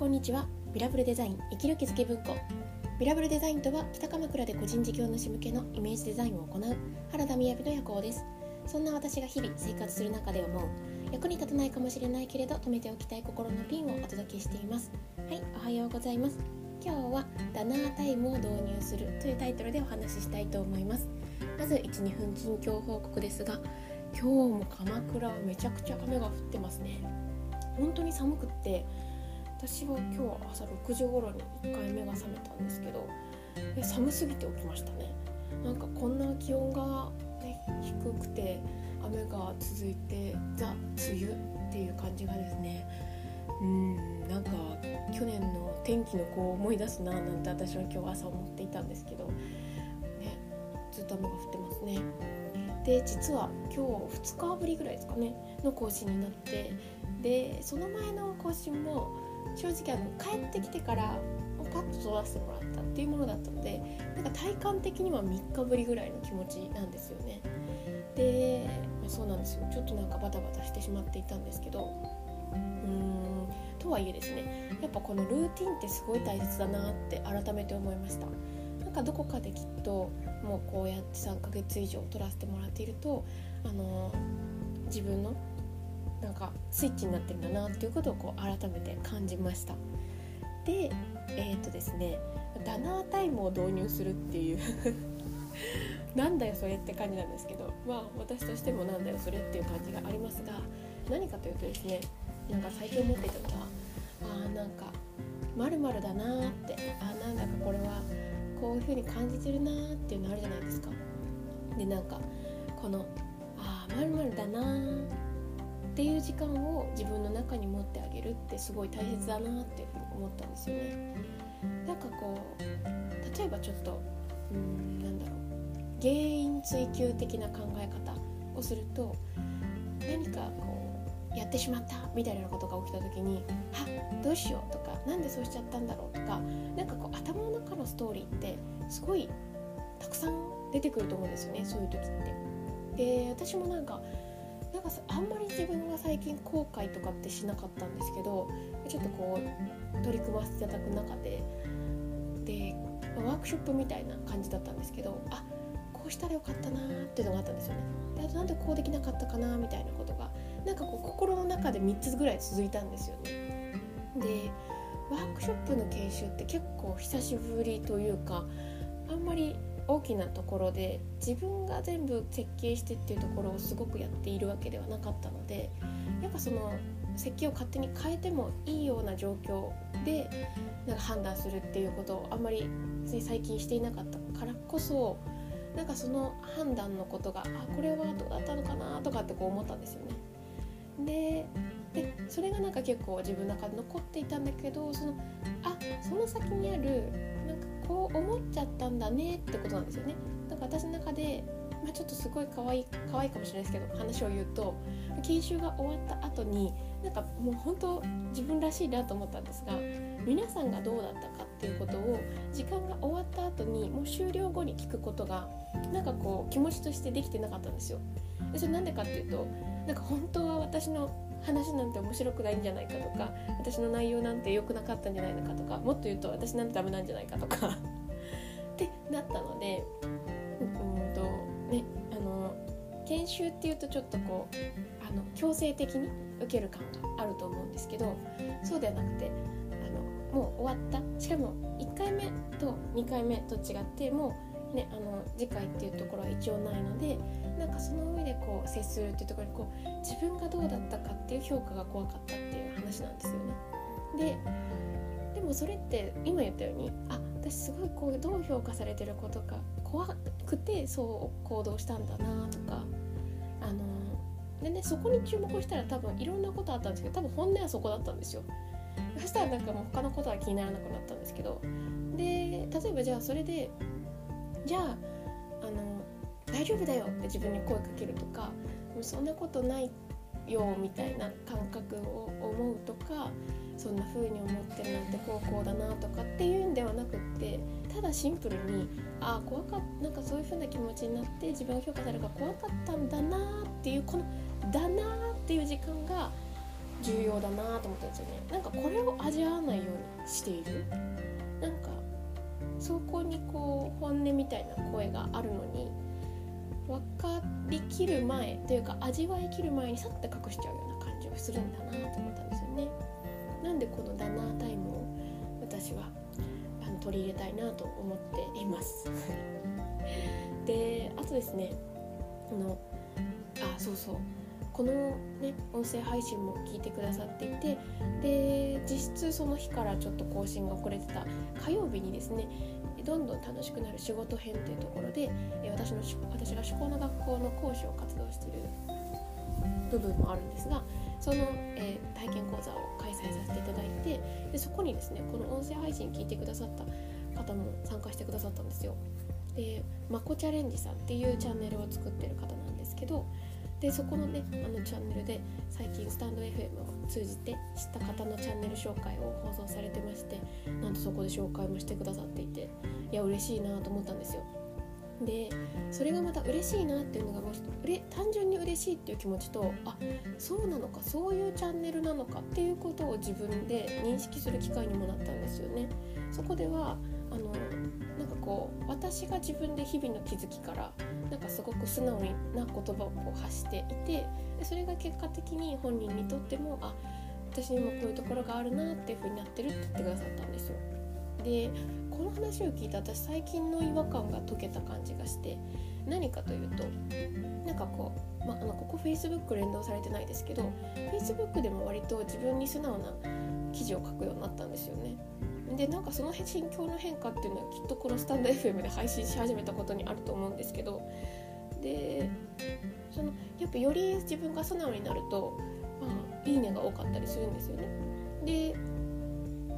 こんにちは。ビラブルデザイン生きる気づき文庫。ビラブルデザインとは北鎌倉で個人事業主向けのイメージデザインを行う原田雅の夜行です。そんな私が日々生活する中で思う役に立たないかもしれないけれど止めておきたい心のピンをお届けしています。はいおはようございます。今日はダナータイムを導入するというタイトルでお話ししたいと思います。まず12分近況報告ですが今日も鎌倉めちゃくちゃ雨が降ってますね。本当に寒くって私は今日朝6時頃に1回目が覚めたんですけど寒すぎて起きましたね。なんかこんな気温が、ね、低くて雨が続いてザ・梅雨っていう感じがですね。うんなんか去年の天気の子を思い出すななんて私は今日朝思っていたんですけど、ね、ずっと雨が降ってますね。で実は今日2日ぶりぐらいですかねの更新になってでその前の更新も正直あの帰ってきてからパッと撮らせてもらったっていうものだったのでなんか体感的には3日ぶりぐらいの気持ちなんですよね。で、ま、そうなんですよ。ちょっとなんかバタバタしてしまっていたんですけどうーんとはいえですねやっぱこのルーティンってすごい大切だなって改めて思いました。なんかどこかできっともうこうやって3ヶ月以上撮らせてもらっているとあの自分のなんかスイッチになってるんだなっていうことをこう改めて感じました。でえっ、ー、とですねダナータイムを導入するっていう。なんだよそれって感じなんですけどまあ私としてもなんだよそれっていう感じがありますが何かというとですねなんか最近思ってたのはあーなんかまるだなーってあなんだかこれはこういう風に感じてるなーっていうのあるじゃないですか。でなんかこのああまるだなーっていう時間を自分の中に持ってあげるってすごい大切だなって思ったんですよね。なんかこう例えばちょっとうんなんだろう原因追求的な考え方をすると何かこうやってしまったみたいなことが起きた時に「はどうしよう」とか「なんでそうしちゃったんだろう」とかなんかこう頭の中のストーリーってすごいたくさん出てくると思うんですよねそういう時って。で私もなんかなんかあんまり自分が最近後悔とかってしなかったんですけどちょっとこう取り組ませていただく中ででワークショップみたいな感じだったんですけどあこうしたらよかったなーっていうのがあったんですよね。であとなんでこうできなかったかなみたいなことがなんかこう心の中で3つぐらい続いたんですよね。でワークショップの研修って結構久しぶりというかあんまり大きなところで自分が全部設計してっていうところをすごくやっているわけではなかったのでやっぱその設計を勝手に変えてもいいような状況でなんか判断するっていうことをあんまり最近していなかったからこそなんかその判断のことがあこれはどうだったのかなとかってこう思ったんですよね。ででそれがなんか結構自分の中で残っていたんだけどそのあその先にあるなんかこう思っちゃったんだねってことなんですよねだから私の中で、まあ、ちょっとすごい可愛い可愛いかもしれないですけど話を言うと研修が終わった後になんかもう本当自分らしいなと思ったんですが皆さんがどうだったかっていうことを時間が終わった後にもう終了後に聞くことがなんかこう気持ちとしてできてなかったんですよ。でそれなんでかっていうとなんか本当は私の話なんて面白くないんじゃないかとか私の内容なんて良くなかったんじゃないのかとかもっと言うと私なんてダメなんじゃないかとかってなったのでうんとねあの研修っていうとちょっとこうあの強制的に受ける感があると思うんですけどそうではなくてあのもう終わった。しかも1回目と2回目と違ってもう、ね、あの次回っていうところは一応ないのでなんかその上でこう接するっていうところにこう自分がどうだったかっていう評価が怖かったっていう話なんですよね。ででもそれって今言ったようにあ私すごいこうどう評価されてることが怖くてそう行動したんだなとかあのでねそこに注目したら多分いろんなことあったんですけど多分本音はそこだったんですよ。そしたらなんかもう他のことは気にならなくなったんですけどで例えばじゃあそれでじゃああの大丈夫だよって自分に声かけるとかもうそんなことないよみたいな感覚を思うとかそんな風に思ってるなんて高校だなとかっていうんではなくってただシンプルにああ怖かったなんかそういう風な気持ちになって自分が評価されるから怖かったんだなっていうこの「だな」っていう時間が重要だなと思ったんですよね。なんかこれを味わわないようにしている。なんかそこにこう本音みたいな声があるのに分かりきる前というか味わいきる前にさって隠しちゃうような感じをするんだなと思ったんですよね。なんでこのダナータイムを私はあの取り入れたいなと思っています。であとですねあのあそうそう。このね音声配信も聞いてくださっていてで実質その日からちょっと更新が遅れてた火曜日にですねどんどん楽しくなる仕事編というところで私の私が趣向の学校の講師を活動している部分もあるんですがその、えー、体験講座を開催させていただいてでそこにですねこの音声配信聞いてくださった方も参加してくださったんですよ。でまこチャレンジさんっていうチャンネルを作ってる方なんですけどでそこのねあのチャンネルで最近スタンド FM を通じて知った方のチャンネル紹介を放送されてましてなんとそこで紹介もしてくださっていていや嬉しいなと思ったんですよ。でそれがまた嬉しいなっていうのがもし単純に嬉しいっていう気持ちとあそうなのかそういうチャンネルなのかっていうことを自分で認識する機会にもなったんですよね。そこではあのなんかこう私が自分で日々の気づきからなんかすごく素直な言葉を発していてでそれが結果的に本人にとってもあ私にもこういうところがあるなっていう風になってるって言ってくださったんですよ。でこの話を聞いて私最近の違和感が解けた感じがして何かというとなんかこう、まあ、のここ Facebook 連動されてないですけど Facebook でも割と自分に素直な記事を書くようになったんですよね。でなんかその心境の変化っていうのはきっとこのスタンド FM で配信し始めたことにあると思うんですけどでそのやっぱより自分が素直になると、まあ、いいねが多かったりするんですよね。で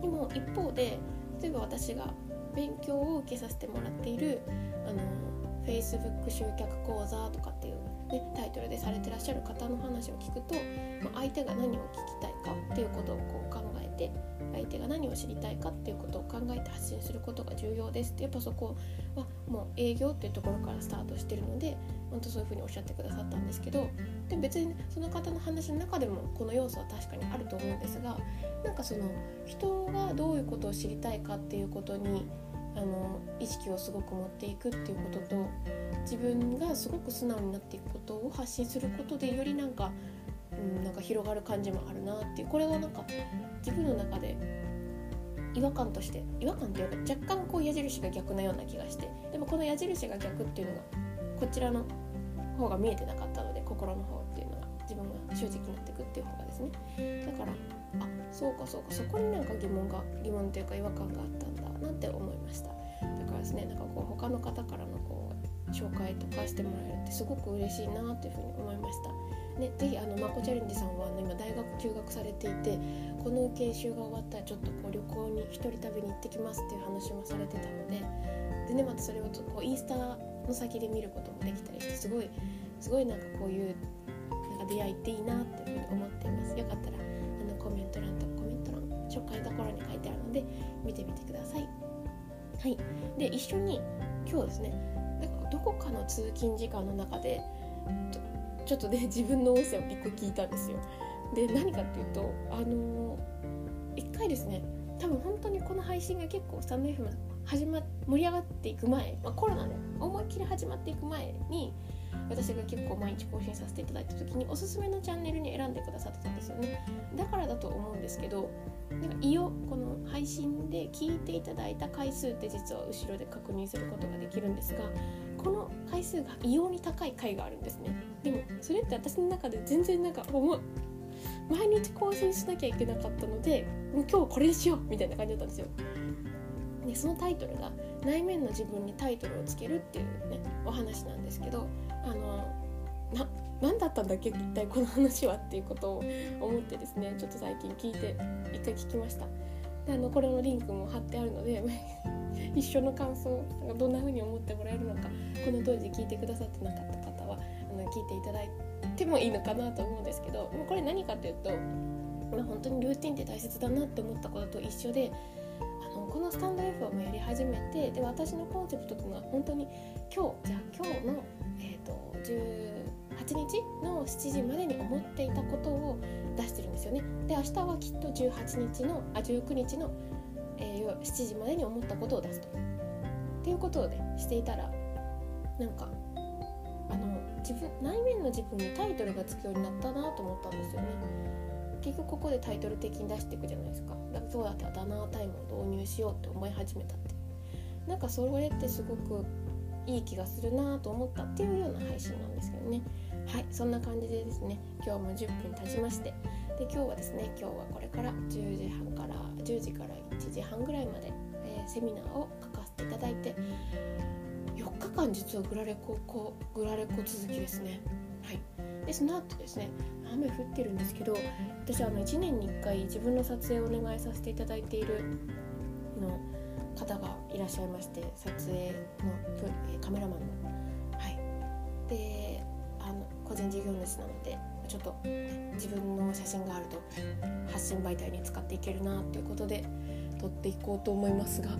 でも一方で例えば私が勉強を受けさせてもらっているあの Facebook 集客講座とかっていう、ね、タイトルでされてらっしゃる方の話を聞くと、まあ、相手が何を聞きたいかっていうことをこう考えて相手が何を知りたいかっていうことを考えて発信することが重要ですってやっぱそこはもう営業っていうところからスタートしてるので本当そういうふうにおっしゃってくださったんですけどで別に、その方の話の中でもこの要素は確かにあると思うんですがなんかその人がどういうことを知りたいかっていうことにあの意識をすごく持っていくっていうことと自分がすごく素直になっていくことを発信することでよりなんかうん、なんか広がる感じもあるなっていう。これはなんか自分の中で違和感として違和感っていうか若干こう矢印が逆なような気がしてでもこの矢印が逆っていうのがこちらの方が見えてなかったので心の方っていうのが自分が正直になっていくっていう方がですね。だからあそうかそうかそこになんか疑問が疑問というか違和感があったんだなって思いました。からですねなんかこう他の方からのこう紹介とかしてもらえるってすごく嬉しいなっていうふうに思いました。ね、ぜひあのまこチャレンジさんは、ね、今大学休学されていてこの研修が終わったらちょっとこう旅行に一人旅に行ってきますっていう話もされてたのでで、ね、またそれをこうインスタの先で見ることもできたりしてすごいすごいなんかこういうなんか出会いっていいなっていうふうに思っています。よかったらあのコメント欄とコメント欄紹介のところに書いてあるので見てみてください。はい。で一緒に今日ですねなんかどこかの通勤時間の中でちょっとね 自分の音声を1個聞いたんですよ。で何かっていうとあのー、1回ですね多分本当にこの配信が結構スタンド FM 始ま盛り上がっていく前、まあ、コロナで思いっきり始まっていく前に私が結構毎日更新させていただいた時におすすめのチャンネルに選んでくださってたんですよね。だからだと思うんですけどなんか胃をこの配信で聞いていただいた回数って実は後ろで確認することができるんですがこの回数が異様に高い回があるんですね。でもそれって私の中で全然なんかもう毎日更新しなきゃいけなかったのでもう今日これにしようみたいな感じだったんですよ。でそのタイトルが「内面の自分にタイトルをつける」っていうねお話なんですけどあのな何だったんだっけ一体この話はっていうことを思ってですね ちょっと最近聞いて一回聞きました。であのこれのリンクも貼ってあるので 一緒の感想どんな風に思ってもらえるのかこの当時聞いてくださってなかった方はあの聞いていただいてもいいのかなと思うんですけどこれ何かというと、まあ、本当にルーティンって大切だなって思ったことと一緒であのこのスタンド F もやり始めてで私のコンセプトというのは本当に今日じゃあ今日の、えーと、18日の7時までに思っていたことを出してるんですよね。で明日はきっと18日のあ19日の、えー、7時までに思ったことを出すと。っていうことをねしていたらなんかあの自分内面の自分にタイトルがつくようになったなと思ったんですよね。結局ここでタイトル的に出していくじゃないですか。だからそうだったらダナータイムを導入しようって思い始めたって。なんかそれってすごくいい気がするなと思ったっていうような配信なんですけどね。はいそんな感じでですね今日も10分経ちまして。で今日はですね今日はこれから10時半から10時から1時半ぐらいまで、えー、セミナーを書かせていただいて4日間実はグラレコこグラレコ続きですね。はい。でその後ですね雨降ってるんですけど私あの1年に1回自分の撮影をお願いさせていただいているの方がいらっしゃいまして撮影のカメラマンの。はい。で個人事業主なのでちょっと自分の写真があると発信媒体に使っていけるなということで撮っていこうと思いますが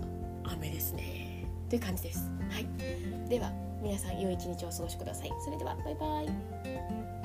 雨ですね。という感じです。はい。では皆さん良い一日をお過ごしください。それではバイバイ